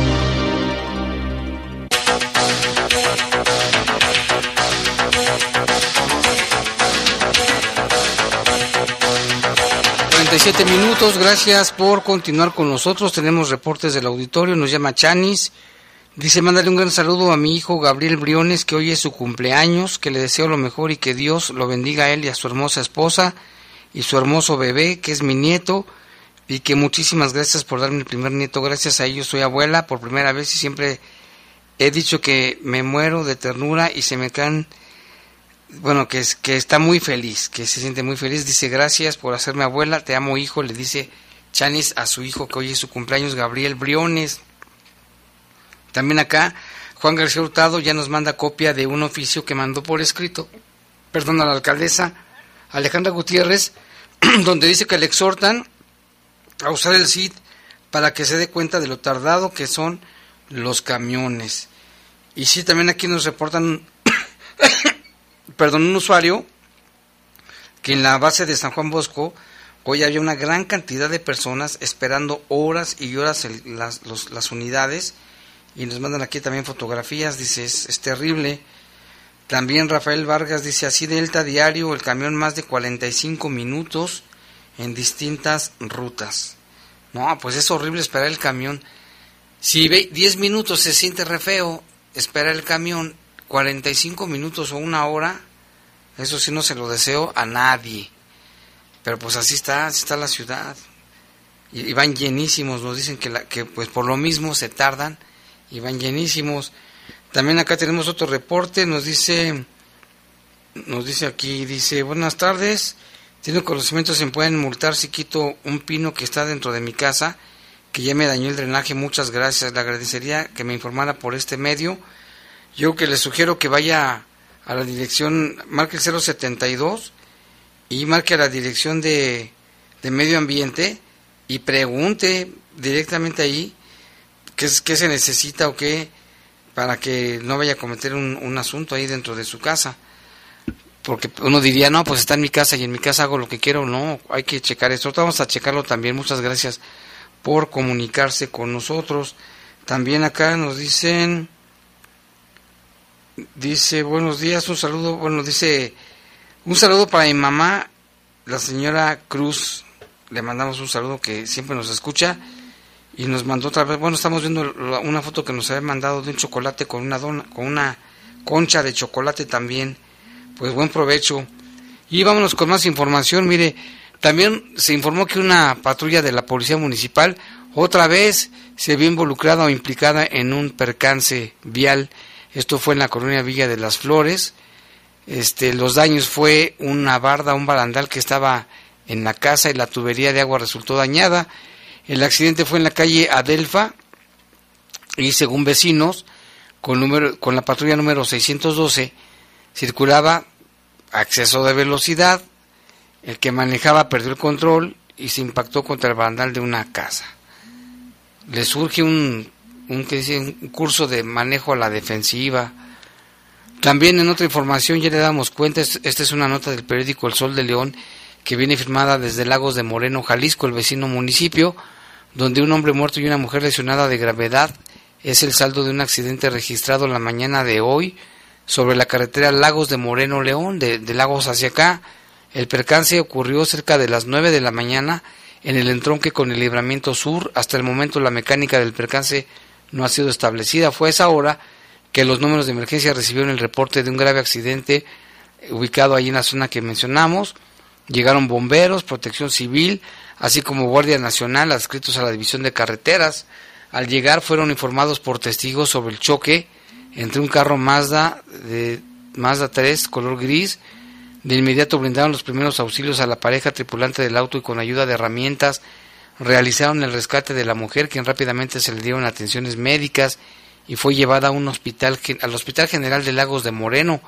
Siete minutos, gracias por continuar con nosotros. Tenemos reportes del auditorio, nos llama Chanis. Dice, mándale un gran saludo a mi hijo Gabriel Briones, que hoy es su cumpleaños, que le deseo lo mejor y que Dios lo bendiga a él y a su hermosa esposa y su hermoso bebé, que es mi nieto, y que muchísimas gracias por darme el primer nieto. Gracias a ellos soy abuela por primera vez y siempre he dicho que me muero de ternura y se me caen bueno, que, es, que está muy feliz, que se siente muy feliz. Dice, gracias por hacerme abuela, te amo hijo, le dice Chanis a su hijo que hoy es su cumpleaños, Gabriel Briones. También acá, Juan García Hurtado ya nos manda copia de un oficio que mandó por escrito, perdón, a la alcaldesa Alejandra Gutiérrez, donde dice que le exhortan a usar el CID para que se dé cuenta de lo tardado que son los camiones. Y sí, también aquí nos reportan perdón, un usuario que en la base de San Juan Bosco hoy había una gran cantidad de personas esperando horas y horas las, las, unidades y nos mandan aquí también fotografías, dice, es, terrible. También Rafael Vargas dice, así Delta Diario, el camión más de 45 minutos en distintas rutas. No, pues es horrible esperar el camión. Si ve 10 minutos se siente re feo esperar el camión, 45 minutos o una hora, eso sí no se lo deseo a nadie. Pero pues así está, así está la ciudad. Y, van llenísimos, nos dicen que, la, que pues por lo mismo se tardan y van llenísimos. También acá tenemos otro reporte, nos dice, nos dice aquí, dice, buenas tardes, tiene conocimiento, se pueden multar si quito un pino que está dentro de mi casa, que ya me dañó el drenaje, muchas gracias, le agradecería que me informara por este medio. Yo que le sugiero que vaya a la dirección, marque el 072 y marque a la dirección de, de medio ambiente y pregunte directamente ahí qué, qué se necesita o qué para que no vaya a cometer un, un asunto ahí dentro de su casa. Porque uno diría, no, pues está en mi casa y en mi casa hago lo que quiero. No, hay que checar esto. Vamos a checarlo también. Muchas gracias por comunicarse con nosotros. También acá nos dicen... Dice, buenos días, un saludo, bueno, dice, un saludo para mi mamá, la señora Cruz, le mandamos un saludo que siempre nos escucha y nos mandó otra vez, bueno, estamos viendo una foto que nos había mandado de un chocolate con una dona, con una concha de chocolate también, pues buen provecho. Y vámonos con más información, mire, también se informó que una patrulla de la Policía Municipal otra vez se vio involucrada o implicada en un percance vial esto fue en la colonia Villa de las Flores. Este, los daños fue una barda, un barandal que estaba en la casa y la tubería de agua resultó dañada. El accidente fue en la calle Adelfa y según vecinos, con, número, con la patrulla número 612, circulaba a exceso de velocidad, el que manejaba perdió el control y se impactó contra el barandal de una casa. Le surge un un, un curso de manejo a la defensiva. También en otra información ya le damos cuenta, esta es una nota del periódico El Sol de León, que viene firmada desde Lagos de Moreno, Jalisco, el vecino municipio, donde un hombre muerto y una mujer lesionada de gravedad es el saldo de un accidente registrado la mañana de hoy sobre la carretera Lagos de Moreno León, de, de Lagos hacia acá. El percance ocurrió cerca de las 9 de la mañana en el entronque con el libramiento sur. Hasta el momento la mecánica del percance no ha sido establecida. Fue esa hora que los números de emergencia recibieron el reporte de un grave accidente ubicado ahí en la zona que mencionamos. Llegaron bomberos, protección civil, así como Guardia Nacional adscritos a la División de Carreteras. Al llegar fueron informados por testigos sobre el choque entre un carro Mazda de Mazda 3 color gris. De inmediato brindaron los primeros auxilios a la pareja tripulante del auto y con ayuda de herramientas realizaron el rescate de la mujer, quien rápidamente se le dieron atenciones médicas y fue llevada a un hospital al Hospital General de Lagos de Moreno,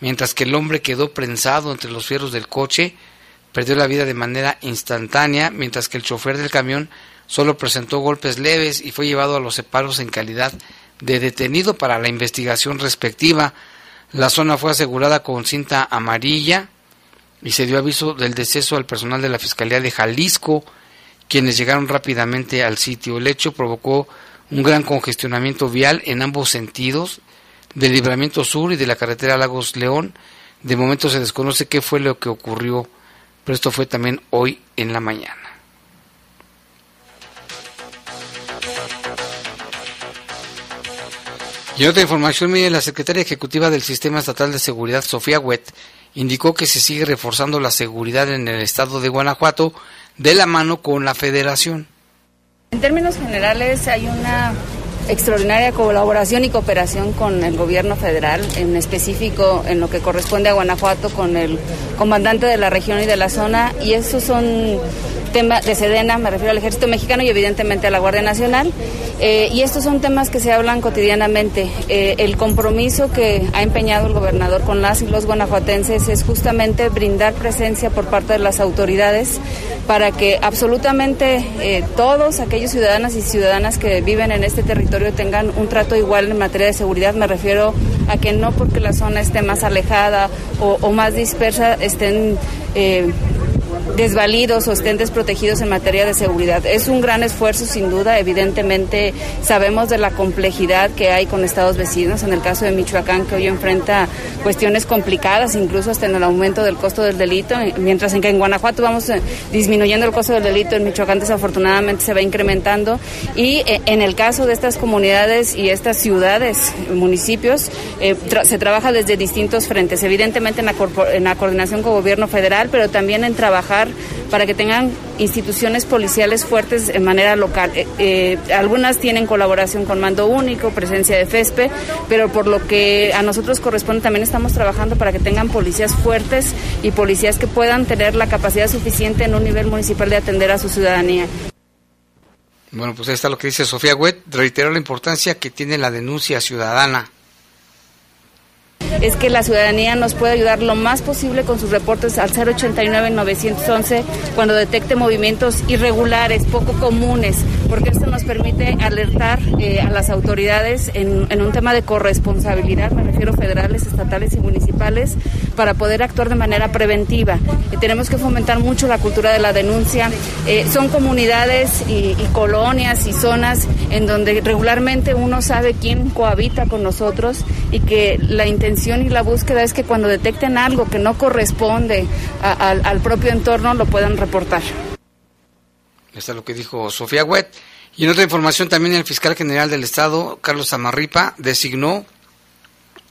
mientras que el hombre quedó prensado entre los fierros del coche, perdió la vida de manera instantánea, mientras que el chofer del camión solo presentó golpes leves y fue llevado a los separos en calidad de detenido para la investigación respectiva. La zona fue asegurada con cinta amarilla y se dio aviso del deceso al personal de la Fiscalía de Jalisco, quienes llegaron rápidamente al sitio. El hecho provocó un gran congestionamiento vial en ambos sentidos, del libramiento sur y de la carretera Lagos León. De momento se desconoce qué fue lo que ocurrió, pero esto fue también hoy en la mañana. Y otra información, mire, la secretaria ejecutiva del Sistema Estatal de Seguridad, Sofía Wet, indicó que se sigue reforzando la seguridad en el estado de Guanajuato de la mano con la federación. En términos generales hay una extraordinaria colaboración y cooperación con el gobierno federal, en específico en lo que corresponde a Guanajuato con el comandante de la región y de la zona, y esos son temas de Sedena, me refiero al ejército mexicano y evidentemente a la Guardia Nacional, eh, y estos son temas que se hablan cotidianamente. Eh, el compromiso que ha empeñado el gobernador con las y los guanajuatenses es justamente brindar presencia por parte de las autoridades para que absolutamente eh, todos aquellos ciudadanas y ciudadanas que viven en este territorio tengan un trato igual en materia de seguridad. Me refiero a que no porque la zona esté más alejada o, más dispersa estén desvalidos o estén desprotegidos en materia de seguridad. Es un gran esfuerzo, sin duda. Evidentemente, sabemos de la complejidad que hay con estados vecinos. En el caso de Michoacán, que hoy enfrenta cuestiones complicadas, incluso hasta en el aumento del costo del delito, mientras en que en Guanajuato vamos eh, disminuyendo el costo del delito, en Michoacán desafortunadamente se va incrementando. Y eh, en el caso de estas comunidades y estas ciudades, municipios, eh, se trabaja desde distintos frentes. Evidentemente en la, en la coordinación con gobierno federal, pero también en trabajar para que tengan instituciones policiales fuertes en manera local. Eh, eh, algunas tienen colaboración con mando único, presencia de FESPE, pero por lo que a nosotros corresponde también estamos trabajando para que tengan policías fuertes y policías que puedan tener la capacidad suficiente en un nivel municipal de atender a su ciudadanía. Bueno, pues ahí está lo que dice Sofía Huet. Reitero la importancia que tiene la denuncia ciudadana es que la ciudadanía nos puede ayudar lo más posible con sus reportes al 089-911 cuando detecte movimientos irregulares, poco comunes, porque esto nos permite alertar eh, a las autoridades en, un tema de corresponsabilidad, me refiero federales, estatales y municipales, para poder actuar de manera preventiva. Eh, tenemos que fomentar mucho la cultura de la denuncia. Eh, son comunidades y, y colonias y zonas en donde regularmente uno sabe quién cohabita con nosotros y que la intención y la búsqueda es que cuando detecten algo que no corresponde al propio entorno lo puedan reportar. Esto es lo que dijo Sofía Huet. Y en otra información también el fiscal general del Estado, Carlos Amarripa, designó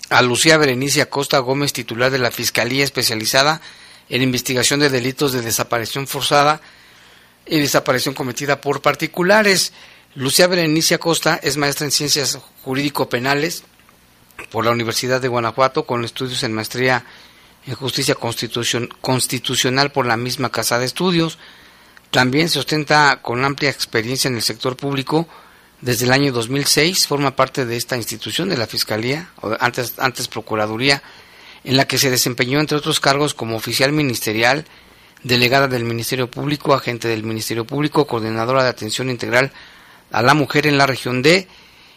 a Lucía Berenice Acosta Gómez, titular de la Fiscalía Especializada en Investigación de Delitos de Desaparición Forzada y Desaparición Cometida por Particulares. Lucía Berenice Acosta es maestra en Ciencias Jurídico-Penales por la Universidad de Guanajuato con estudios en maestría en Justicia Constitucional por la misma Casa de Estudios. También se ostenta con amplia experiencia en el sector público. Desde el año 2006 forma parte de esta institución de la Fiscalía, o antes, antes Procuraduría, en la que se desempeñó entre otros cargos como oficial ministerial, delegada del Ministerio Público, agente del Ministerio Público, coordinadora de atención integral a la mujer en la región D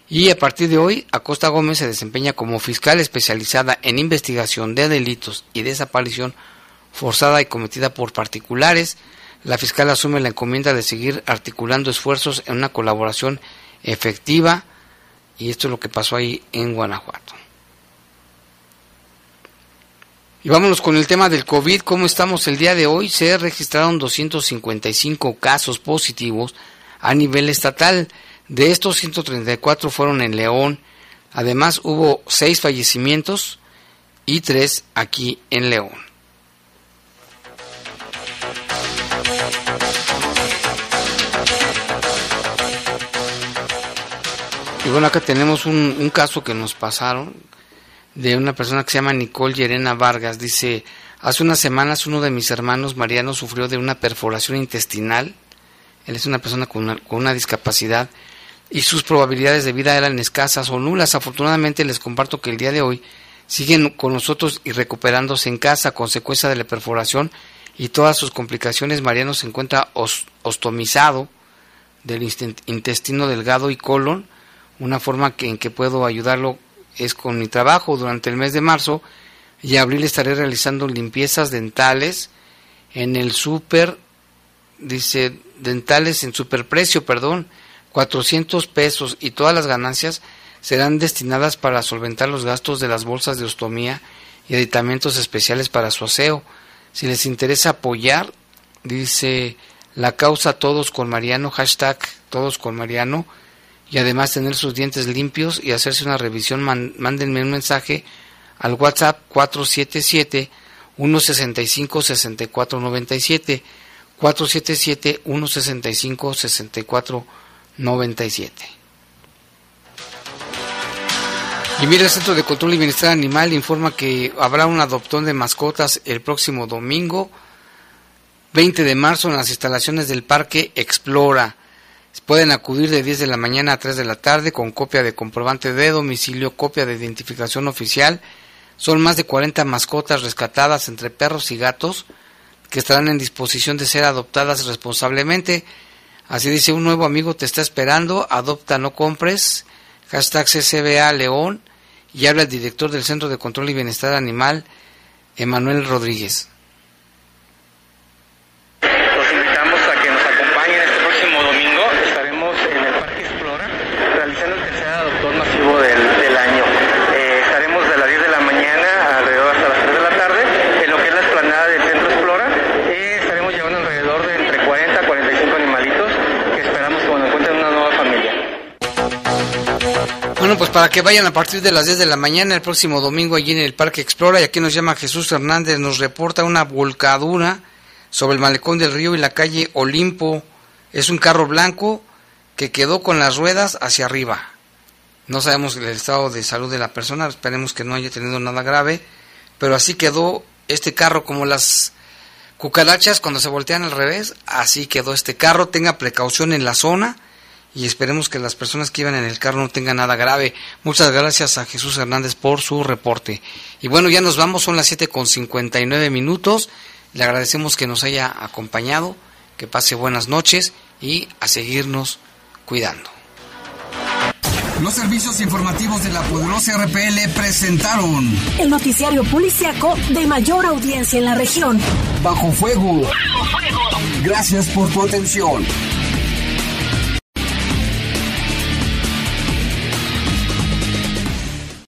y a partir de hoy Acosta Gómez se desempeña como fiscal especializada en investigación de delitos y desaparición forzada y cometida por particulares. La fiscal asume la encomienda de seguir articulando esfuerzos en una colaboración efectiva y esto es lo que pasó ahí en Guanajuato. Y vámonos con el tema del COVID. ¿Cómo estamos el día de hoy? Se registraron 255 casos positivos a nivel estatal. De estos 134 fueron en León. Además hubo 6 fallecimientos y 3 aquí en León. Y bueno, acá tenemos un, caso que nos pasaron de una persona que se llama Nicole Yerena Vargas. Dice, hace unas semanas uno de mis hermanos, Mariano, sufrió de una perforación intestinal. Él es una persona con una, con una discapacidad y sus probabilidades de vida eran escasas o nulas. Afortunadamente les comparto que el día de hoy siguen con nosotros y recuperándose en casa a consecuencia de la perforación y todas sus complicaciones. Mariano se encuentra ostomizado del intestino delgado y colon. Una forma que, en que puedo ayudarlo es con mi trabajo durante el mes de marzo y abril estaré realizando limpiezas dentales en el super, dice, dentales en superprecio, perdón, 400 pesos y todas las ganancias serán destinadas para solventar los gastos de las bolsas de ostomía y aditamentos especiales para su aseo. Si les interesa apoyar, dice la causa Todos con Mariano, hashtag Todos con Mariano, y además tener sus dientes limpios y hacerse una revisión, mándenme un mensaje al WhatsApp 477 165 6497 477 165 6497 y mira, el Centro de Control y Bienestar Animal informa que habrá un adoptón de mascotas el próximo domingo 20 de marzo en las instalaciones del Parque Explora. Pueden acudir de 10 de la mañana a 3 de la tarde con copia de comprobante de domicilio, copia de identificación oficial. Son más de 40 mascotas rescatadas entre perros y gatos que estarán en disposición de ser adoptadas responsablemente. Así dice, un nuevo amigo te está esperando, adopta, no compres. Hashtag CCBA León. Y habla el director del Centro de Control y Bienestar Animal, Emanuel Rodríguez. Pues para que vayan a partir de las 10 de la mañana el próximo domingo allí en el Parque Explora y aquí nos llama Jesús Hernández, nos reporta una volcadura sobre el malecón del río y la calle Olimpo. Es un carro blanco que quedó con las ruedas hacia arriba. No sabemos el estado de salud de la persona, esperemos que no haya tenido nada grave, pero así quedó este carro como las cucarachas cuando se voltean al revés, así quedó este carro, tenga precaución en la zona y esperemos que las personas que iban en el carro no tengan nada grave. Muchas gracias a Jesús Hernández por su reporte. Y bueno, ya nos vamos, son las 7 con 59 minutos. Le agradecemos que nos haya acompañado, que pase buenas noches y a seguirnos cuidando. Los servicios informativos de la poderosa RPL presentaron el noticiario policiaco de mayor audiencia en la región. Bajo fuego. Bajo fuego. Gracias por tu atención.